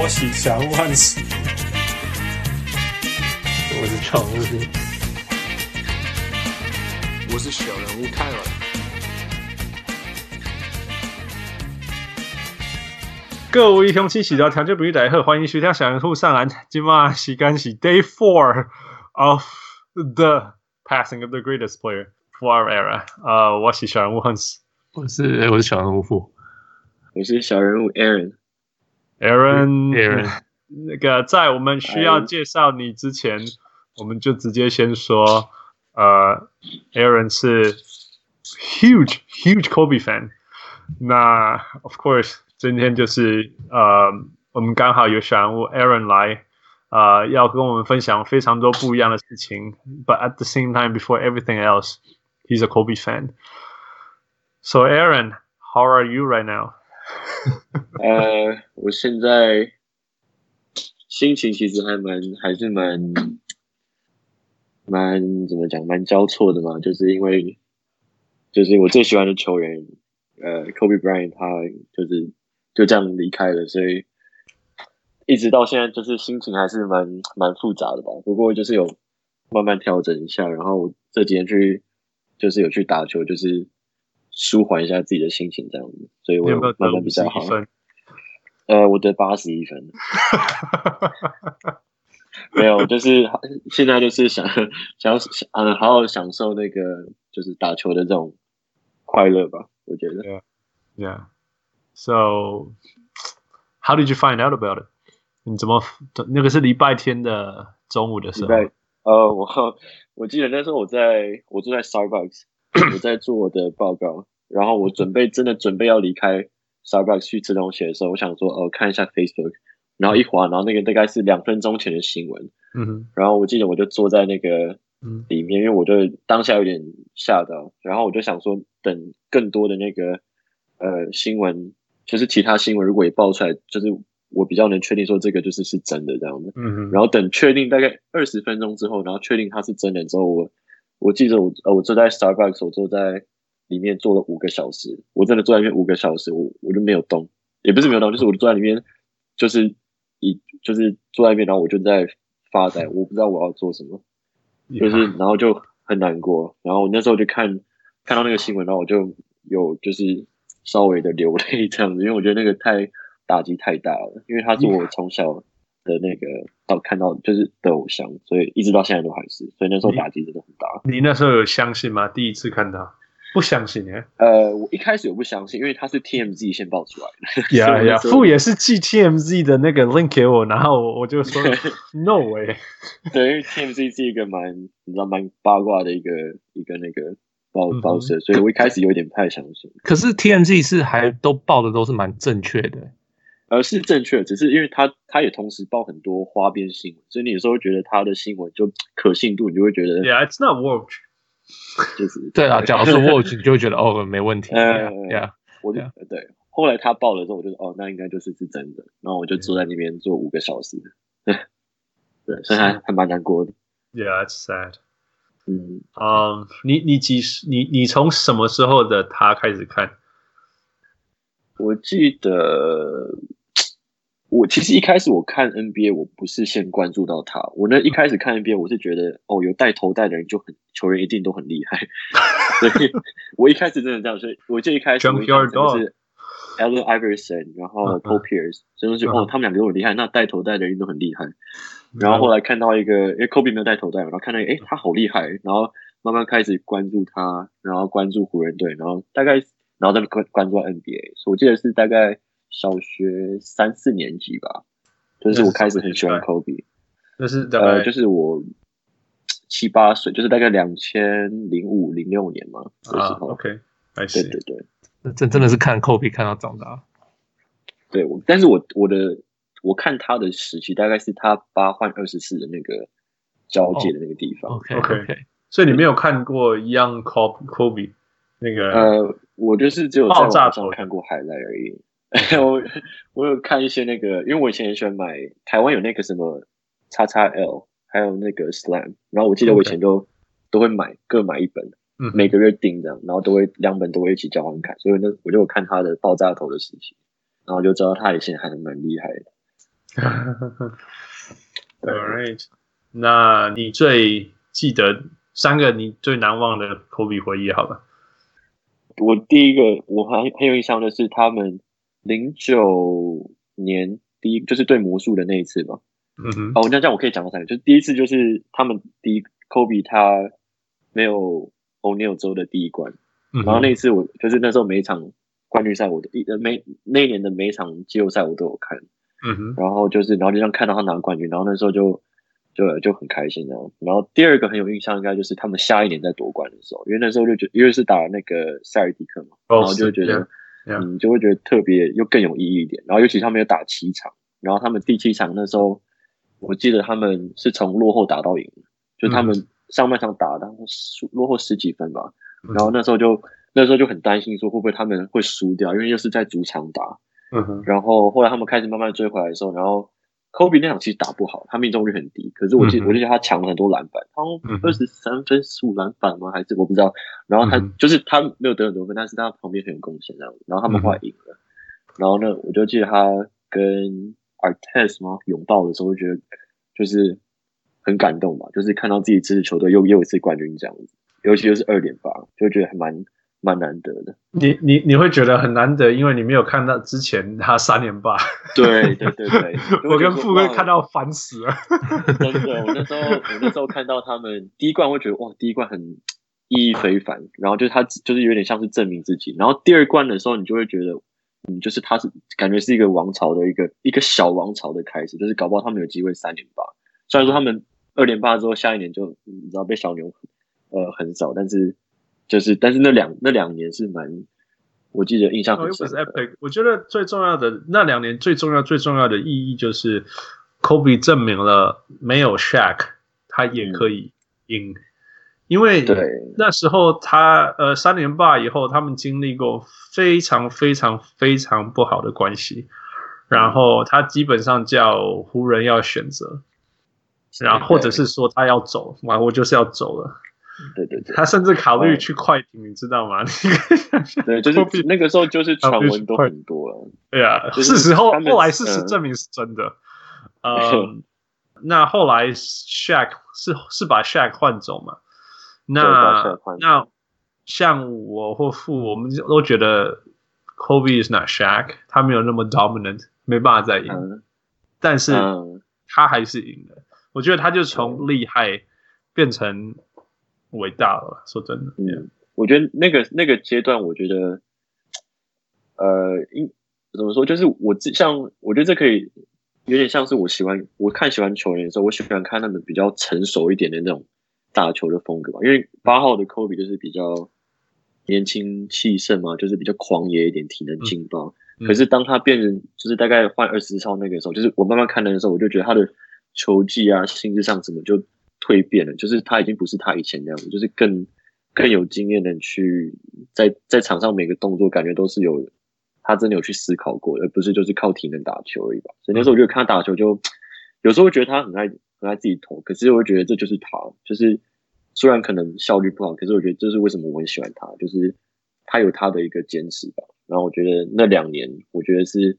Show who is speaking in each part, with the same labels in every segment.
Speaker 1: 我喜祥万喜，
Speaker 2: 我是常务，
Speaker 3: 我是小人物泰尔。
Speaker 1: 各位乡亲，喜到调酒不遇大家好，欢迎收听小人物上篮。今晚时间是 Day Four of the passing of the greatest player for our era。呃，我是小人物 Hans，
Speaker 2: 我是我是小人物富，
Speaker 4: 我是小人物 Aaron。
Speaker 1: Aaron，Aaron，那个在我们需要介绍你之前，我们就直接先说，呃，Aaron 是 huge huge Kobe fan。那 of course，今天就是呃，我们刚好有小人物 Aaron 来，呃，要跟我们分享非常多不一样的事情。But at the same time, before everything else, he's a Kobe fan. So Aaron, how are you right now?
Speaker 4: 呃，我现在心情其实还蛮，还是蛮，蛮怎么讲，蛮交错的嘛。就是因为，就是我最喜欢的球员，呃，Kobe Bryant 他就是就这样离开了，所以一直到现在，就是心情还是蛮蛮复杂的吧。不过就是有慢慢调整一下，然后这几天去就是有去打球，就是。舒缓一下自己的心情，这样子，所以我慢慢比较好。呃，我得八十一分。没有，就是现在就是想 想要想嗯，好好享受那个就是打球的这种快乐吧。我觉得。
Speaker 1: Yeah. Yeah. So, how did you find out about it? 你怎么那个是礼拜天的中午的时候？
Speaker 4: 呃，我我记得那时候我在我住在 Starbucks。我在做我的报告，然后我准备真的准备要离开 Starbucks 去吃东西的时候，我想说，哦，看一下 Facebook，然后一滑，然后那个大概是两分钟前的新闻，嗯哼，然后我记得我就坐在那个里面，因为我就当下有点吓到，然后我就想说，等更多的那个呃新闻，就是其他新闻如果也爆出来，就是我比较能确定说这个就是是真的这样的，嗯哼，然后等确定大概二十分钟之后，然后确定它是真的之后，我。我记得我呃，我坐在 Starbucks，我坐在里面坐了五个小时。我真的坐在里面五个小时，我我就没有动，也不是没有动，就是我坐在里面，就是一就是坐在里面，然后我就在发呆，我不知道我要做什么，就是然后就很难过。然后我那时候就看看到那个新闻，然后我就有就是稍微的流泪这样子，因为我觉得那个太打击太大了，因为他是我从小。的那个到看到就是的偶像，所以一直到现在都还是，所以那时候打击真的很大。
Speaker 1: 你那时候有相信吗？第一次看到，不相信哎。
Speaker 4: 呃，我一开始我不相信，因为他是 TMZ 先爆出来的。
Speaker 1: 呀呀，富也是寄 TMZ 的那个 link 给我，然后我就说 No way。
Speaker 4: 对，因为 TMZ 是一个蛮你知道蛮八卦的一个一个那个报报社，所以我一开始有点不太相信。
Speaker 2: 可是 TMZ 是还都报的都是蛮正确的。
Speaker 4: 呃，是正确，只是因为他他也同时报很多花边新闻，所以你有时候会觉得他的新闻就可信度，你就会觉得
Speaker 1: ，Yeah, it's not Watch，
Speaker 4: 就是
Speaker 2: 对啊，假如是 Watch，你就会觉得哦，没问题。
Speaker 4: 呃，Yeah，我就对。后来他报了之后，我就说哦，那应该就是是真的。然后我就坐在那边坐五个小时，对，对，所以还还蛮难过的。
Speaker 1: Yeah, it's sad。
Speaker 4: 嗯，
Speaker 1: 嗯，你你几时你你从什么时候的他开始看？
Speaker 4: 我记得。我其实一开始我看 NBA，我不是先关注到他。我那一开始看 NBA，我是觉得哦，有带头带的人就很球员一定都很厉害。所以我一开始真的这样，所以我就一开始我一开始就是 Allen Iverson，然后 Paul Pierce，真的是哦，他们两个都很厉害，那带头带的人都很厉害。然后后来看到一个，因为 Kobe 没有带头带嘛，然后看到诶，他好厉害，然后慢慢开始关注他，然后关注湖人队，然后大概然后再关关注 NBA，所以我记得是大概。小学三四年级吧，就是我开始很喜欢 Kobe，
Speaker 1: 那是
Speaker 4: 呃，就是我七八岁，就是大概两千零五零六年嘛，
Speaker 1: 啊，OK，
Speaker 4: 对对对，
Speaker 2: 那真真的是看 Kobe 看到长大，
Speaker 4: 对，我但是我我的我看他的时期大概是他八换二十四的那个交界的那个地方
Speaker 1: ，OK OK，所以你没有看过 Young Kobe 那个？
Speaker 4: 呃，我就是只有在网上看过 highlight 而已。我 我有看一些那个，因为我以前也喜欢买台湾有那个什么叉叉 L，还有那个 Slam，然后我记得我以前都.都会买各买一本，嗯，每个月订这样，然后都会两本都会一起交换看，所以那，我就看他的爆炸头的事情，然后就知道他以前还蛮厉害的。
Speaker 1: Alright，那你最记得三个你最难忘的 Kobe 回忆好了。
Speaker 4: 我第一个我很很有印象的是他们零九年第一就是对魔术的那一次吧。
Speaker 1: 嗯哼。
Speaker 4: 哦，那这样我可以讲到三个，就是第一次就是他们第一 Kobe 他没有 O'Neal 之后的第一关，嗯、然后那一次我就是那时候每一场冠军赛我都一呃每那一年的每一场季后赛我都有看。
Speaker 1: 嗯哼。
Speaker 4: 然后就是然后就像看到他拿冠军，然后那时候就。就，就很开心这样。然后第二个很有印象，应该就是他们下一年在夺冠的时候，因为那时候就觉得，因为是打那个塞尔蒂克嘛，然后就觉得，嗯，就会觉得特别又更有意义一点。然后尤其他们又打七场，然后他们第七场那时候，我记得他们是从落后打到赢，就他们上半场打的输落后十几分吧。然后那时候就那时候就很担心说会不会他们会输掉，因为又是在主场打。
Speaker 1: 嗯哼。
Speaker 4: 然后后来他们开始慢慢追回来的时候，然后。Kobe 那场其实打不好，他命中率很低。可是我记得，我记得他抢了很多篮板，他二十三分十五篮板吗？还是我不知道。然后他就是他没有得很多分，但是他旁边很有贡献这样子。然后他们后来赢了。然后呢，我就记得他跟 Artest 吗拥抱的时候，我觉得就是很感动吧，就是看到自己支持球队又又一次冠军这样子，尤其就是二点八，就觉得还蛮。蛮难得的，
Speaker 1: 你你你会觉得很难得，因为你没有看到之前他三连霸。
Speaker 4: 对对对对，
Speaker 1: 我跟富贵看到烦死了。
Speaker 4: 真的，我那时候我那时候看到他们第一冠，会觉得哇，第一冠很意义非凡。然后就是他就是有点像是证明自己。然后第二冠的时候，你就会觉得，嗯，就是他是感觉是一个王朝的一个一个小王朝的开始，就是搞不好他们有机会三连霸。虽然说他们二连霸之后，下一年就你知道被小牛呃横扫，但是。就是，但是那两那两年是蛮，我记得印象很深。
Speaker 1: 我觉得最重要的那两年最重要最重要的意义就是，Kobe 证明了没有 Shaq 他也可以赢，嗯、因为那时候他呃三连霸以后，他们经历过非常非常非常不好的关系，然后他基本上叫湖人要选择，然后或者是说他要走，完我就是要走了。
Speaker 4: 对对对，
Speaker 1: 他甚至考虑去快艇，你知道吗？
Speaker 4: 对，就是那个时候，就是传闻都很多。
Speaker 1: 对啊，事实后后来事实证明是真的。嗯，那后来 Shaq 是是把 Shaq 换走嘛？那那像我或父，我们都觉得 Kobe is not Shaq，他没有那么 dominant，没办法再赢。但是他还是赢了。我觉得他就从厉害变成。伟大了，说真的，
Speaker 4: 嗯，我觉得那个那个阶段，我觉得，呃，应怎么说，就是我像我觉得这可以有点像是我喜欢我看喜欢球员的时候，我喜欢看他们比较成熟一点的那种打球的风格吧。因为八号的 Kobe 就是比较年轻气盛嘛，就是比较狂野一点，体能劲爆。嗯、可是当他变成就是大概换二十号那个时候，就是我慢慢看的时候，我就觉得他的球技啊、心智上怎么就。蜕变了，就是他已经不是他以前那样子，就是更更有经验的去在在场上每个动作感觉都是有他真的有去思考过，而不是就是靠体能打球而已吧。所以那时候我觉得看他打球就，就有时候会觉得他很爱很爱自己投，可是我会觉得这就是他，就是虽然可能效率不好，可是我觉得这是为什么我很喜欢他，就是他有他的一个坚持吧。然后我觉得那两年，我觉得是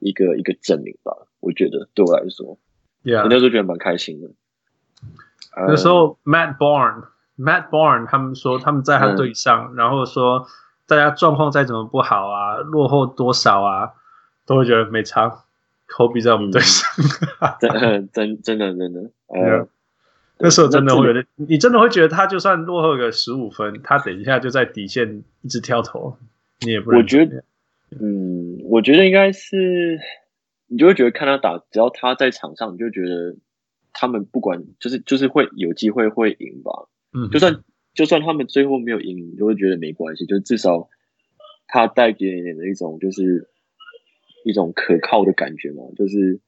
Speaker 4: 一个一个证明吧。我觉得对我来说，Yeah. 我那时候觉得蛮开心的。
Speaker 1: 那时候，Matt Barnes，Matt Barnes，他们说他们在他队上，嗯、然后说大家状况再怎么不好啊，落后多少啊，都会觉得没差。Kobe 在我们队上，
Speaker 4: 真、真真的真的，呃、yeah.
Speaker 1: 那时候真的会觉得，你真的会觉得他就算落后个十五分，他等一下就在底线一直跳投，你也不会。
Speaker 4: 我觉得，嗯，我觉得应该是，你就会觉得看他打，只要他在场上，你就觉得。他们不管就是就是会有机会会赢吧，嗯，就算就算他们最后没有赢，你就会觉得没关系，就至少他带给你的一种就是一种可靠的感觉嘛，就是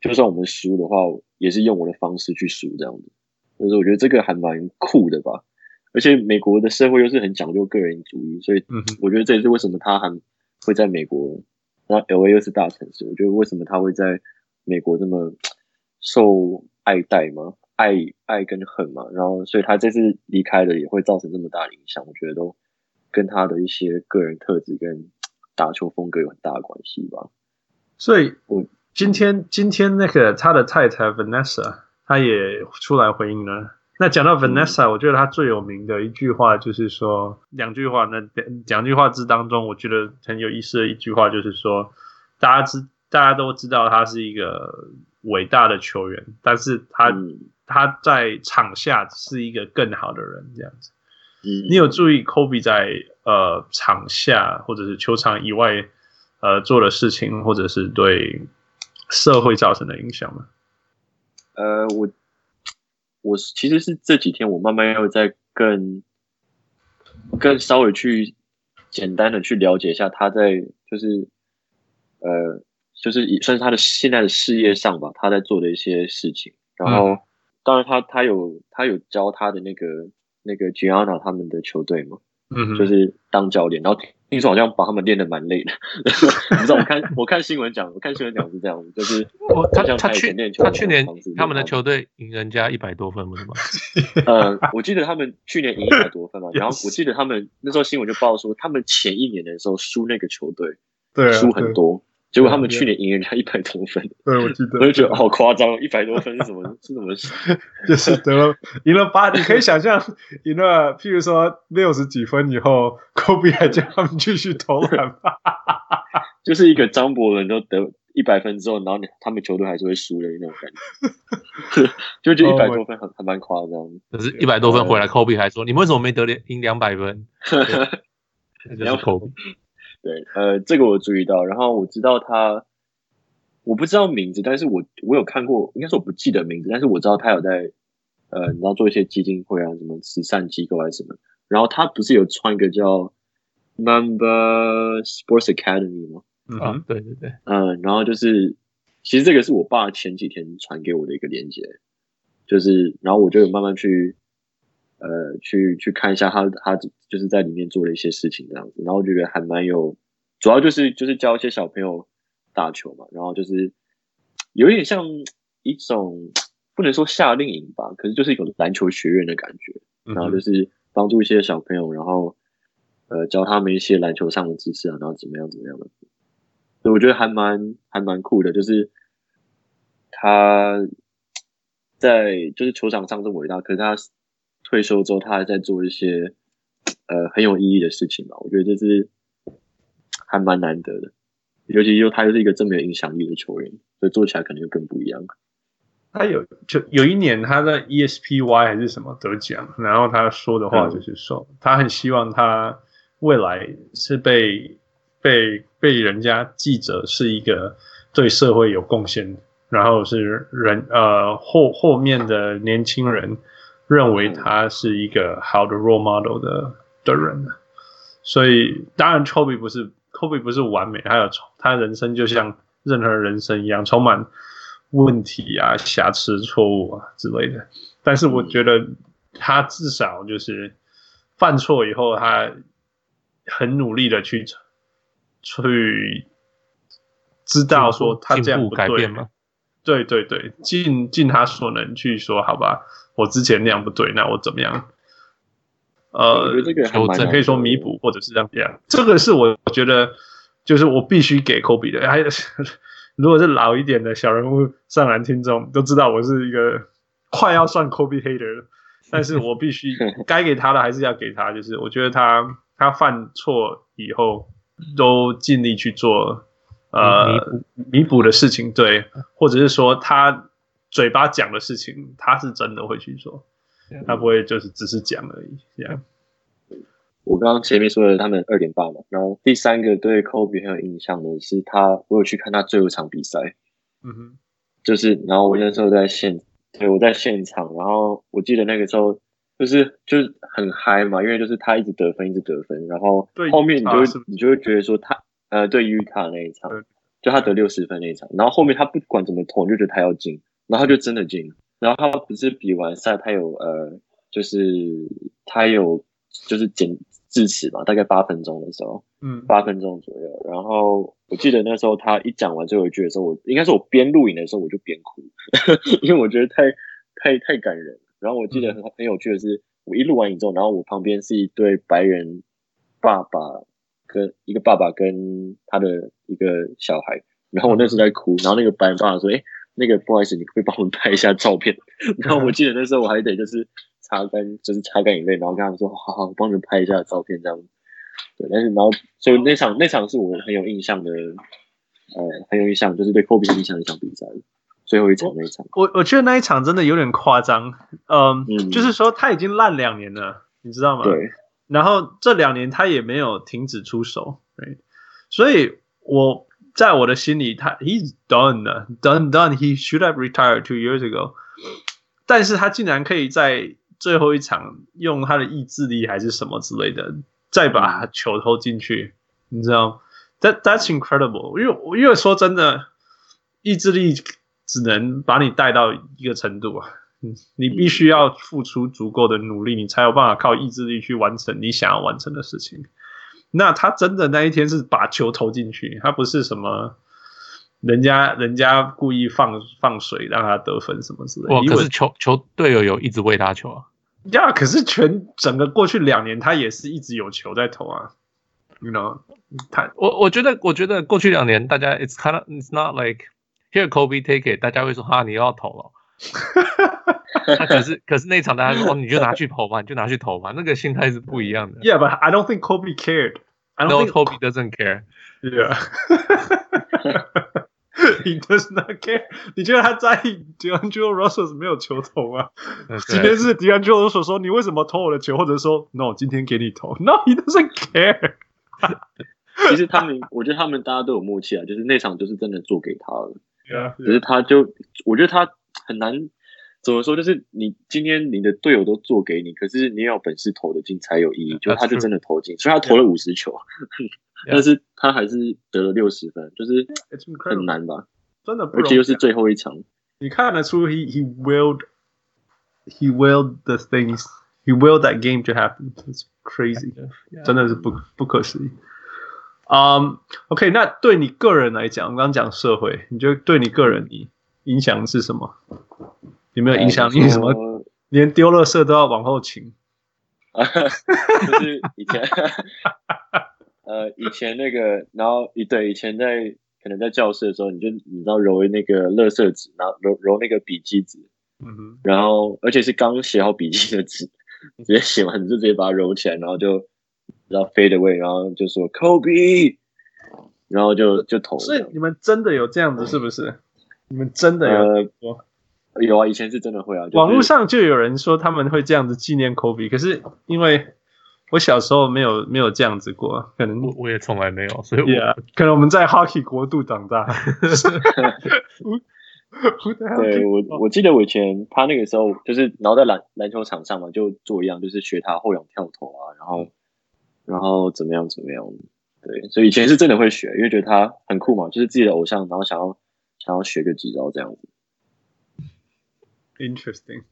Speaker 4: 就算我们输的话，也是用我的方式去输这样子，就是我觉得这个还蛮酷的吧，而且美国的社会又是很讲究个人主义，所以我觉得这也是为什么他还会在美国，然后 LA 又是大城市，我觉得为什么他会在美国这么受。爱戴吗？爱爱跟恨嘛，然后所以他这次离开了也会造成这么大的影响，我觉得都跟他的一些个人特质跟打球风格有很大的关系吧。
Speaker 1: 所以，我今天今天那个他的太太 Vanessa，他也出来回应了。那讲到 Vanessa，我觉得他最有名的一句话就是说两句话。那两句话之当中，我觉得很有意思的一句话就是说，大家知大家都知道他是一个伟大的球员，但是他、嗯、他在场下是一个更好的人，这样子。嗯，你有注意 Kobe 在呃场下或者是球场以外呃做的事情，或者是对社会造成的影响吗？
Speaker 4: 呃，我。我其实是这几天，我慢慢又在更更稍微去简单的去了解一下他在就是呃就是也算是他的现在的事业上吧，他在做的一些事情。然后、嗯、当然他他有他有教他的那个那个 Gianna 他们的球队嘛，嗯，就是当教练，然后。听说好像把他们练得蛮累的，你知道？我看我看新闻讲，我看新闻讲是这样，就是
Speaker 2: 他他，他去他去年他们的球队赢人家一百多分，不是吗？
Speaker 4: 呃，我记得他们去年赢一百多分嘛，然后我记得他们那时候新闻就报说，他们前一年的时候输那个球队，对，输很多。结果他们去年赢人家一百多分，
Speaker 1: 对，我记得，
Speaker 4: 我就觉得好夸张，一百多分是什么？是什么？
Speaker 1: 就是得了赢了八，你可以想象赢了，譬如说六十几分以后，科比还叫他们继续投篮吧？
Speaker 4: 就是一个张伯伦都得一百分之后，然后他们球队还是会输的那种感觉，就觉得一百多分还还蛮夸张。
Speaker 2: 可是，一百多分回来，科比还说：“你们为什么没得连赢两百分？”
Speaker 4: 你要科比。对，呃，这个我注意到，然后我知道他，我不知道名字，但是我我有看过，应该是我不记得名字，但是我知道他有在，呃，你知道做一些基金会啊，什么慈善机构还是什么，然后他不是有创一个叫 Member Sports Academy 吗？
Speaker 2: 嗯，啊、对对对，
Speaker 4: 嗯、呃，然后就是，其实这个是我爸前几天传给我的一个链接，就是，然后我就有慢慢去。呃，去去看一下他他就是在里面做了一些事情这样子，然后我觉得还蛮有，主要就是就是教一些小朋友打球嘛，然后就是有一点像一种不能说夏令营吧，可是就是一种篮球学院的感觉，然后就是帮助一些小朋友，然后呃教他们一些篮球上的知识啊，然后怎么样怎么样的，所以我觉得还蛮还蛮酷的，就是他在就是球场上这么伟大，可是他。退休之后，他还在做一些呃很有意义的事情吧？我觉得这是还蛮难得的，尤其又他又是一个这么有影响力的球员，所以做起来可能就更不一样。
Speaker 1: 他有就有一年他在 ESPY 还是什么得奖，然后他说的话就是说，嗯、他很希望他未来是被被被人家记者是一个对社会有贡献，然后是人呃后后面的年轻人。认为他是一个好的 role model 的的人，所以当然 Kobe 不是 Kobe 不是完美，他有他人生就像任何人生一样充满问题啊、瑕疵、错误啊之类的。但是我觉得他至少就是犯错以后，他很努力的去去知道说他这样不对吗？对对对，尽尽他所能去说好吧。我之前那样不对，那我怎么样？呃，我只可以说弥补，或者是这样。这个是我觉得，就是我必须给 Kobe 的。还有，如果是老一点的小人物上篮听众都知道，我是一个快要算 Kobe hater，但是我必须 该给他的还是要给他。就是我觉得他他犯错以后都尽力去做呃弥补的事情，对，或者是说他。嘴巴讲的事情，他是真的会去做，他不会就是只是讲而已。这样，
Speaker 4: 我刚刚前面说的他们二点八嘛，然后第三个对 Kobe 很有印象的是他，我有去看他最后一场比赛，嗯哼，就是然后我那时候在现，对，我在现场，然后我记得那个时候就是就是很嗨嘛，因为就是他一直得分，一直得分，然后后面你就会你就会觉得说他呃对于他那一场，就他得六十分那一场，然后后面他不管怎么投，你就觉得他要进。然后就真的进，然后他不是比完赛，他有呃，就是他有就是剪致辞嘛，大概八分钟的时候，嗯，八分钟左右。然后我记得那时候他一讲完最后一句的时候，我应该是我边录影的时候我就边哭，因为我觉得太太太感人。然后我记得很很有趣的是，我一录完影之后，然后我旁边是一对白人爸爸跟一个爸爸跟他的一个小孩。然后我那时候在哭，然后那个白人爸爸说：“哎、欸，那个不好意思，你可不可以帮我们拍一下照片？” 然后我记得那时候我还得就是擦干，就是擦干眼泪，然后跟他们说：“好好，我帮你们拍一下照片。”这样。对，但是然后所以那场那场是我很有印象的，呃，很有印象，就是对科比很印象的一场比赛，最后一场那一场。
Speaker 1: 我我觉得那一场真的有点夸张，嗯，嗯就是说他已经烂两年了，你知道吗？
Speaker 4: 对。
Speaker 1: 然后这两年他也没有停止出手，对，所以我在我的心里，他 he's done done done he should have retired two years ago，但是他竟然可以在最后一场用他的意志力还是什么之类的，再把球投进去，你知道？That that's incredible，因为因为说真的，意志力只能把你带到一个程度啊。你必须要付出足够的努力，你才有办法靠意志力去完成你想要完成的事情。那他真的那一天是把球投进去，他不是什么人家人家故意放放水让他得分什么之类的。
Speaker 2: 哇，可是球球队友有一直喂他球啊。
Speaker 1: 呀，可是全整个过去两年他也是一直有球在投啊。You know，他
Speaker 2: 我我觉得我觉得过去两年大家 it's kind of it's not like here Kobe take it，大家会说哈你又要投了。他可是可是那场大家说哦，你就拿去投吧，你就拿去投吧，那个心态是不一样的。
Speaker 1: Yeah, but I don't think Kobe cared. I don't
Speaker 2: no,
Speaker 1: think
Speaker 2: Kobe doesn't care.
Speaker 1: Yeah, he does not care. 你觉得他在意 D'Angelo Russell 没有球投吗？今天是 D'Angelo Russell 说你为什么投我的球，或者说 No，今天给你投。No, he doesn't care.
Speaker 4: 其实他们，我觉得他们大家都有默契啊，就是那场就是真的做给他了。
Speaker 1: Yeah, yeah.
Speaker 4: 可是他就，我觉得他很难。怎么说？就是你今天你的队友都做给你，可是你要有本事投的进才有意义。就他就真的投进，所以他投了五十球，但是他还是得了六十分，就是很难吧？
Speaker 1: 真的，
Speaker 4: 而且又是最后一场。
Speaker 1: 你看得出，he he willed he willed the things he willed that game to happen. It's crazy，真的是不不可思议。嗯，OK，那对你个人来讲，我刚刚讲社会，你觉得对你个人你影响是什么？有没有影响力？什么连丢垃圾都要往后请？
Speaker 4: 就是以前，呃，以前那个，然后一对以前在可能在教室的时候，你就你知道揉那个垃圾纸，然后揉揉那个笔记纸，嗯哼，然后而且是刚写好笔记的纸，直接写完你就直接把它揉起来，然后就然后 fade away，然后就说 Kobe，然后就就投。
Speaker 1: 所以你们真的有这样子是不是？你们真的有？
Speaker 4: 呃有啊，以前是真的会啊。就是、
Speaker 1: 网络上就有人说他们会这样子纪念 Kobe，可是因为我小时候没有没有这样子过，可能
Speaker 2: 我也从来没有，所以我、
Speaker 1: yeah, 可能我们在 Hockey 国度长大。
Speaker 4: 对我，我记得我以前他那个时候就是，然后在篮篮球场上嘛，就做一样，就是学他后仰跳投啊，然后然后怎么样怎么样。对，所以以前是真的会学，因为觉得他很酷嘛，就是自己的偶像，然后想要想要学个几招这样子。
Speaker 1: Interesting.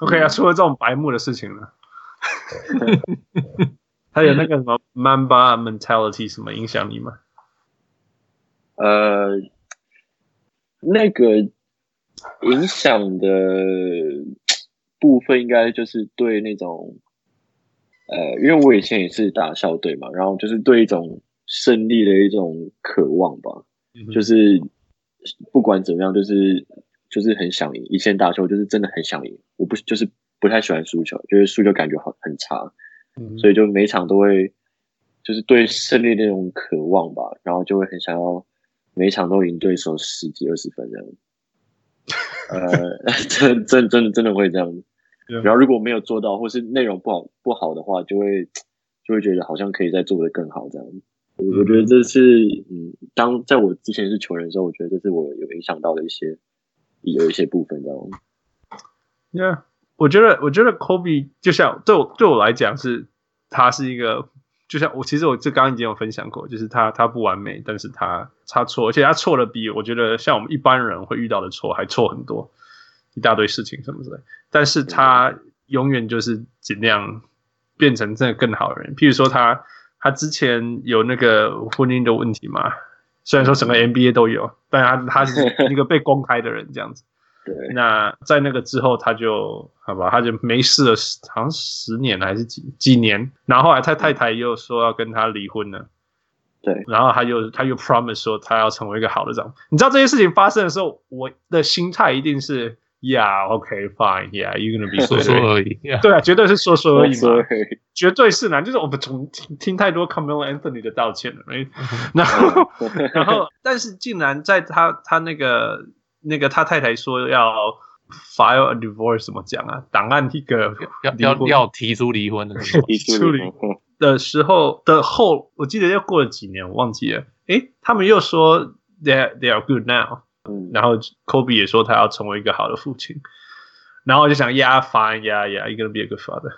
Speaker 1: OK 啊，除了这种白目的事情呢，还有那个什么 Mamba mentality 什么影响你吗？
Speaker 4: 呃，那个影响的部分应该就是对那种，呃，因为我以前也是打校队嘛，然后就是对一种胜利的一种渴望吧，嗯、就是不管怎么样，就是。就是很想赢，一线打球就是真的很想赢，我不就是不太喜欢输球，就是输球感觉很很差，嗯，所以就每场都会就是对胜利那种渴望吧，然后就会很想要每场都赢对手十几二十分这样，呃，真真真的真的会这样，然后如果没有做到，或是内容不好不好的话，就会就会觉得好像可以再做的更好这样，嗯，我觉得这是嗯，当在我之前是球员的时候，我觉得这是我有影响到的一些。有一些部分，知道吗
Speaker 1: ？Yeah，我觉得，我觉得 Kobe 就像对我对我来讲是，他是一个，就像我其实我这刚刚已经有分享过，就是他他不完美，但是他他错，而且他错的比我觉得像我们一般人会遇到的错还错很多，一大堆事情什么之类，但是他永远就是尽量变成真的更好的人。譬如说他他之前有那个婚姻的问题嘛。虽然说整个 NBA 都有，但他他是 一个被公开的人这样子。
Speaker 4: 对。
Speaker 1: 那在那个之后，他就好吧，他就没事了，好像十年还是几几年。然后后来他太太又说要跟他离婚了。
Speaker 4: 对，
Speaker 1: 然后他又他又 promise 说他要成为一个好的丈夫。你知道这些事情发生的时候，我的心态一定是 Yeah，OK，Fine，Yeah，you're gonna be
Speaker 2: 说说而已。
Speaker 1: 对啊，绝对是说说而已嘛，绝对是难。就是我们从听听太多 Carmelo Anthony 的道歉了，right? 然后 然后，但是竟然在他他那个那个他太太说要 file a divorce 怎么讲啊？档案一个
Speaker 2: 要要要提出离婚的 时候，
Speaker 1: 提出离婚。的时候的后，我记得又过了几年，我忘记了。诶，他们又说 they they are good now，嗯，然后 Kobe 也说他要成为一个好的父亲，然后我就想，Yeah fine yeah yeah you're gonna be a good father。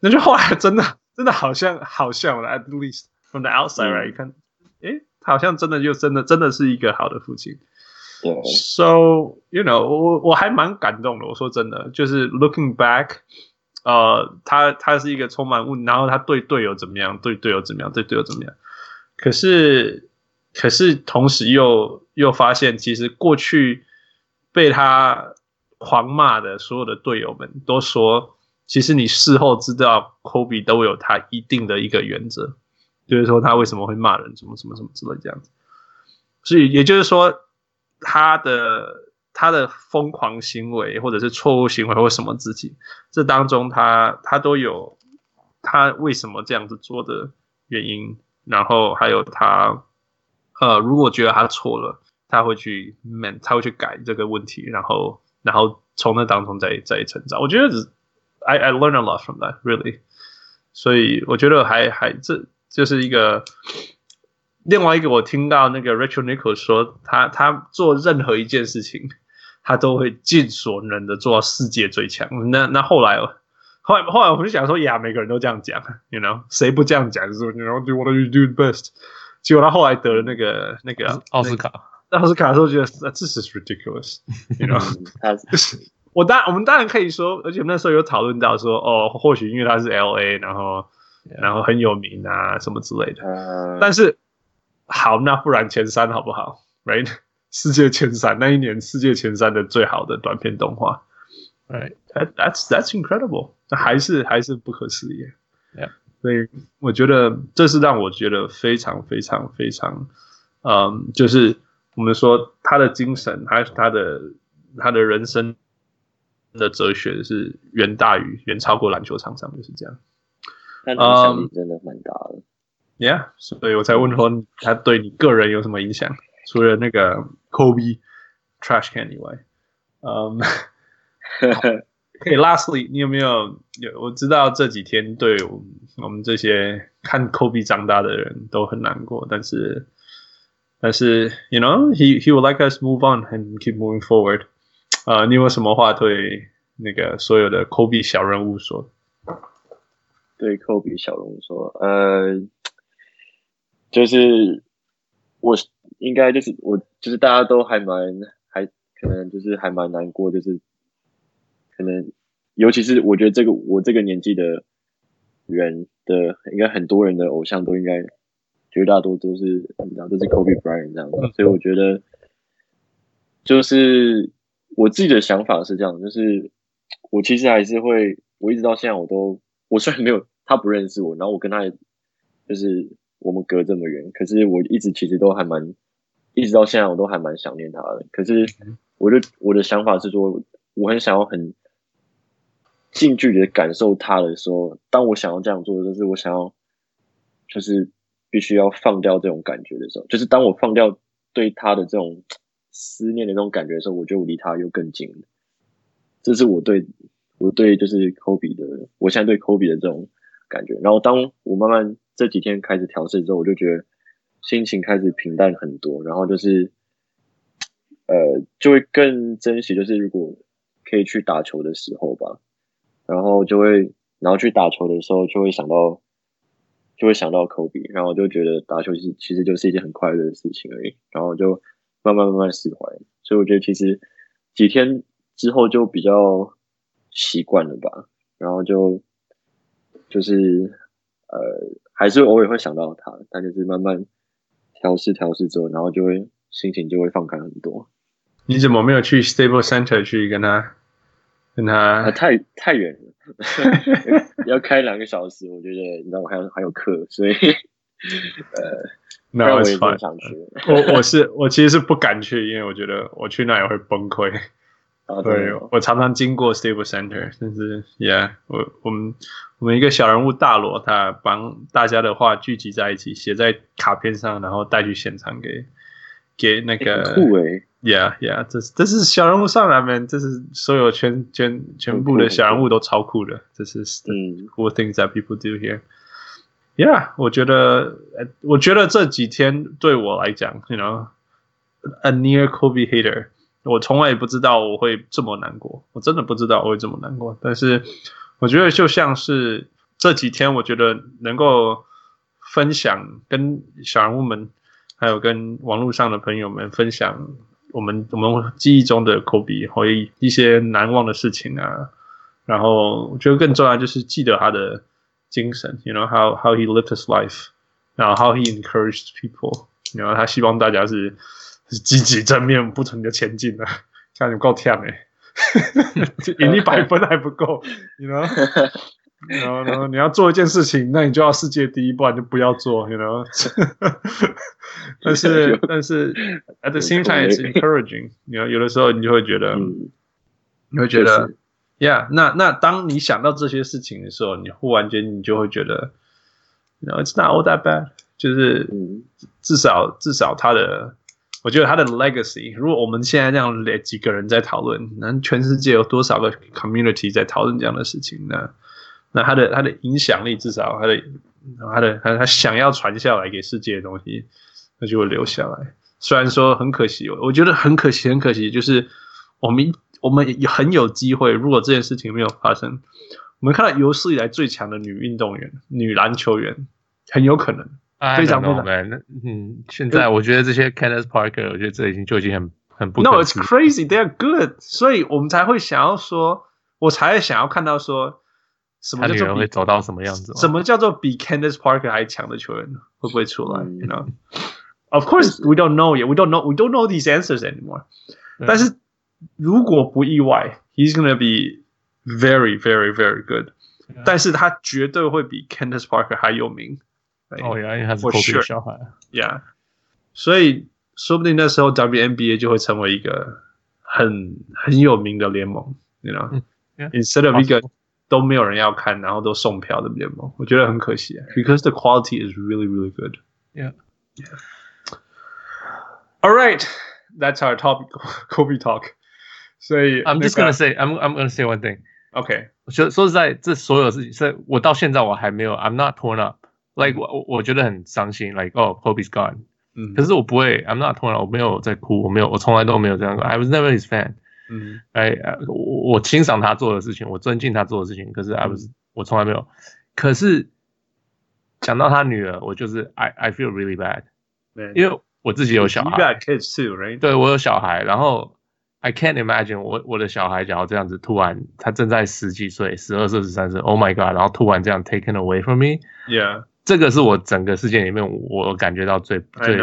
Speaker 1: 那就后来真的真的好像好像，at least from the outside right，看，诶，他好像真的就真的真的是一个好的父亲。
Speaker 4: 对
Speaker 1: ，So you know，我我还蛮感动的。我说真的，就是 looking back。呃，他他是一个充满问，然后他对队友怎么样？对队友怎么样？对队友怎么样？可是，可是同时又又发现，其实过去被他狂骂的所有的队友们都说，其实你事后知道，Kobe 都有他一定的一个原则，就是说他为什么会骂人，什么什么什么之类这样子。所以也就是说，他的。他的疯狂行为，或者是错误行为，或什么自己，这当中他他都有他为什么这样子做的原因，然后还有他呃，如果觉得他错了，他会去 man，他会去改这个问题，然后然后从那当中再再成长。我觉得 I I learn a lot from that really，所以我觉得还还这就是一个。另外一个，我听到那个 Rachel Nichols 说他，他做任何一件事情。他都会尽所能的做到世界最强。那那后来，后来后来我就想说，呀，每个人都这样讲，you know，谁不这样讲？就是，you know，do what you do best。结果他后来得了那个那个
Speaker 2: 奥斯卡，
Speaker 1: 奥斯卡的时候觉得，this is ridiculous，you know。我当我们当然可以说，而且那时候有讨论到说，哦，或许因为他是 LA，然后然后很有名啊，什么之类的。但是好，那不然前三好不好？Right？世界前三那一年，世界前三的最好的短片动画，Right，that that's that's incredible，那还是还是不可思议，Yeah，所以我觉得这是让我觉得非常非常非常，嗯，就是我们说他的精神，还是他的他的人生的哲学是远大于远超过篮球场上就是这样，
Speaker 4: 他影响力真的蛮大的
Speaker 1: ，Yeah，所以我才问说他对你个人有什么影响？除了那个 Kobe trash can 以外，嗯，可以 Lastly，你有没有有？我知道这几天对我们这些看 Kobe 长大的人都很难过，但是但是，you know，he he would like us move on and keep moving forward。呃，你有什么话对那个所有的 Kobe 小人物说？
Speaker 4: 对 Kobe 小人物说，呃，就是我。应该就是我，就是大家都还蛮还可能就是还蛮难过，就是可能尤其是我觉得这个我这个年纪的人的，应该很多人的偶像都应该绝大多都是你知道都是 Kobe Bryant 这样子，所以我觉得就是我自己的想法是这样，就是我其实还是会，我一直到现在我都我虽然没有他不认识我，然后我跟他就是我们隔这么远，可是我一直其实都还蛮。一直到现在，我都还蛮想念他的。可是，我的我的想法是说，我很想要很近距离的感受他的时候，当我想要这样做，就是我想要，就是必须要放掉这种感觉的时候，就是当我放掉对他的这种思念的这种感觉的时候，我就离他又更近了。这是我对我对就是科比的，我现在对科比的这种感觉。然后，当我慢慢这几天开始调试之后，我就觉得。心情开始平淡很多，然后就是，呃，就会更珍惜，就是如果可以去打球的时候吧，然后就会，然后去打球的时候就会想到，就会想到科比然后就觉得打球其实其实就是一件很快乐的事情而已，然后就慢慢慢慢释怀，所以我觉得其实几天之后就比较习惯了吧，然后就就是呃，还是偶尔会想到他，但就是慢慢。调试调试之后，然后就会心情就会放开很多。
Speaker 1: 你怎么没有去 Stable Center 去跟他跟他？
Speaker 4: 啊、太太远了，要开两个小时。我觉得你知道我还有还有课，所以呃但我也想去。
Speaker 1: 我我是我其实是不敢去，因为我觉得我去那也会崩溃。
Speaker 4: 啊，
Speaker 1: 对
Speaker 4: 对，
Speaker 1: 我常常经过 Staples Center，但是，Yeah，我我们我们一个小人物大罗，他帮大家的话聚集在一起，写在卡片上，然后带去现场给给那个。
Speaker 4: 很酷诶。
Speaker 1: Yeah，Yeah，这是这是小人物上来面，这是所有全全全部的小人物都超酷的，这是 cool things that people do here。Yeah，我觉得，我觉得这几天对我来讲，You know，a near Kobe hater。我从来也不知道我会这么难过，我真的不知道我会这么难过。但是我觉得就像是这几天，我觉得能够分享跟小人物们，还有跟网络上的朋友们分享我们我们记忆中的科比和一些难忘的事情啊。然后我觉得更重要就是记得他的精神，you know how how he lived his life，然后 how he encouraged people，然后他希望大家是。是积极正面不停的前进的，像你够忝哎，赢一百分还不够，你呢？然后然后你要做一件事情，那你就要世界第一，不然就不要做，，you know？但是但是 at the same time it's encouraging，你有有的时候你就会觉得，嗯、你会觉得，yeah，那那当你想到这些事情的时候，你忽然间你就会觉得，you know, it's not all that bad，就是至少至少他的。我觉得他的 legacy，如果我们现在这样来几个人在讨论，那全世界有多少个 community 在讨论这样的事情呢？那他的他的影响力，至少他的他的他他想要传下来给世界的东西，那就会留下来。虽然说很可惜，我觉得很可惜，很可惜，就是我们我们很有机会，如果这件事情没有发生，我们看到有史以来最强的女运动员、女篮球员，很有可能。非常非常，
Speaker 2: 那嗯，现在我觉得这些 Candace Parker，我觉得这已经就已经很很不。
Speaker 1: No, it's crazy. They're good. 所以我们才会想要说，我才想要看到说，什么叫做
Speaker 2: 会走到什么样子？
Speaker 1: 什么叫做比 Candace Parker 还强的球员会不会出来？You know, of course we don't know yet. We don't know. We don't know these answers anymore. 但是如果不意外，He's gonna be very, very, very good. 但是他绝对会比 Candace Parker 还有名。
Speaker 2: 哦呀，因为他是科比的小孩。
Speaker 1: Yeah，所以说不定那时候 WNBA 就会成为一个很很有名的联盟，you know，instead of 一个 都没有人要看，然后都送票的联盟，我觉得很可惜，because the quality is really really good.
Speaker 2: Yeah.
Speaker 1: All right, that's our topic, Kobe talk. 所以，
Speaker 2: I'm just gonna say, I'm I'm gonna say one thing.
Speaker 1: OK，
Speaker 2: 说说实在，这所有事情，所以我到现在我还没有，I'm not torn up. Like 我我觉得很伤心，Like oh Kobe's gone，嗯，可是我不会，I'm not 突然我没有在哭，我没有，我从来都没有这样过，I was never his fan， 嗯，哎，我我欣赏他做的事情，我尊敬他做的事情，可是 I was、嗯、我从来没有，可是讲到他女儿，我就是 I I feel really bad，因为我自己有小孩
Speaker 1: ，You got kids too, right？
Speaker 2: 对我有小孩，然后 I can't imagine 我我的小孩假如这样子突然他正在十几岁，十二岁十三岁，Oh my God，然后突然这样 taken away from me，Yeah。这个是我整个事件里面我感觉到最最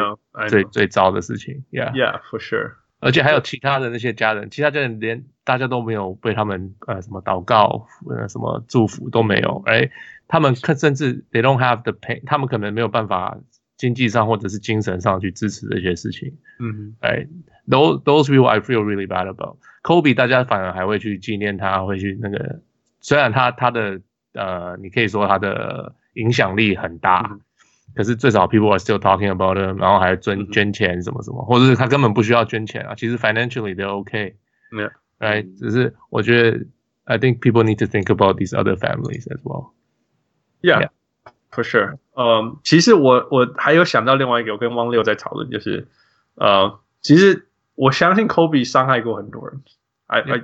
Speaker 2: 最最糟的事情
Speaker 1: ，Yeah，Yeah，for sure。
Speaker 2: 而且还有其他的那些家人，其他家人连大家都没有被他们呃什么祷告呃什么祝福都没有，哎，他们甚至 they don't have the pain，他们可能没有办法经济上或者是精神上去支持这些事情，嗯，哎，those those people I feel really bad about。Kobe 大家反而还会去纪念他，会去那个，虽然他他的呃，你可以说他的。影响力很大，嗯、可是最少 people are still talking about it，然后还捐捐钱什么什么，或者是他根本不需要捐钱啊，其实 financially they're okay，
Speaker 1: 嗯，
Speaker 2: 哎，只是我觉得 I think people need to think about these other families as
Speaker 1: well。Yeah，for sure。嗯，其实我我还有想到另外一个，我跟汪六在讨论，就是呃，其实我相信 Kobe 伤害过很多人。I I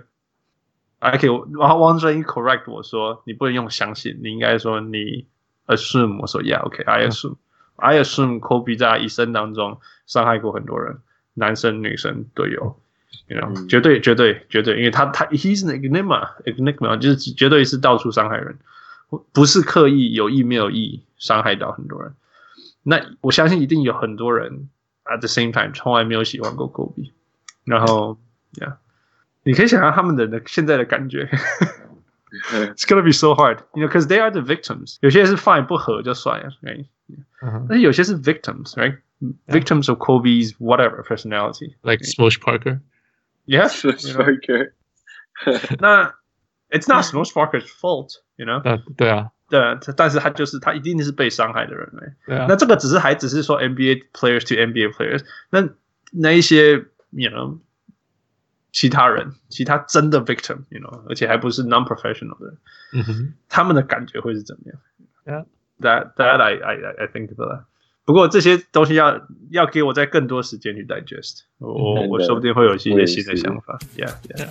Speaker 1: I can，然后汪正一 correct 我说，你不能用相信，你应该说你。 Assume 我说 Yeah，OK，I assume，I assume Kobe 在他一生当中伤害过很多人，男生女生都有，you know，绝对绝对绝对，因为他他 He's an enigma，enigma 就是绝对是到处伤害人，不是刻意有意没有意伤害到很多人。那我相信一定有很多人 at the same time 从来没有喜欢过 Kobe，然后 Yeah，你可以想象他们的现在的感觉。It's gonna be so hard, you know, because they are the victims. 有些是 fine 不合就算了，right? 但是有些是 victims, right? victims of Kobe's whatever personality,
Speaker 2: like Smush Parker.
Speaker 1: Yeah,
Speaker 4: Smush Parker.
Speaker 1: 那 it's not Smush Parker's fault, you know.
Speaker 2: 呃，对啊，
Speaker 1: 对，但是他就是他一定是被伤害的人嘞。
Speaker 2: 对啊。
Speaker 1: 那这个只是还只是说 NBA players to NBA players，那那一些，you know， 其他人，其他真的 victim，you know，而且还不是 non-professional 的人，
Speaker 2: 嗯哼，
Speaker 1: 他们的感觉会是怎么样
Speaker 2: Yeah.
Speaker 1: That that I I I think that。不过这些东西要要给我在更多时间去 digest，我我说不定会有一些新的想法。Yeah yeah。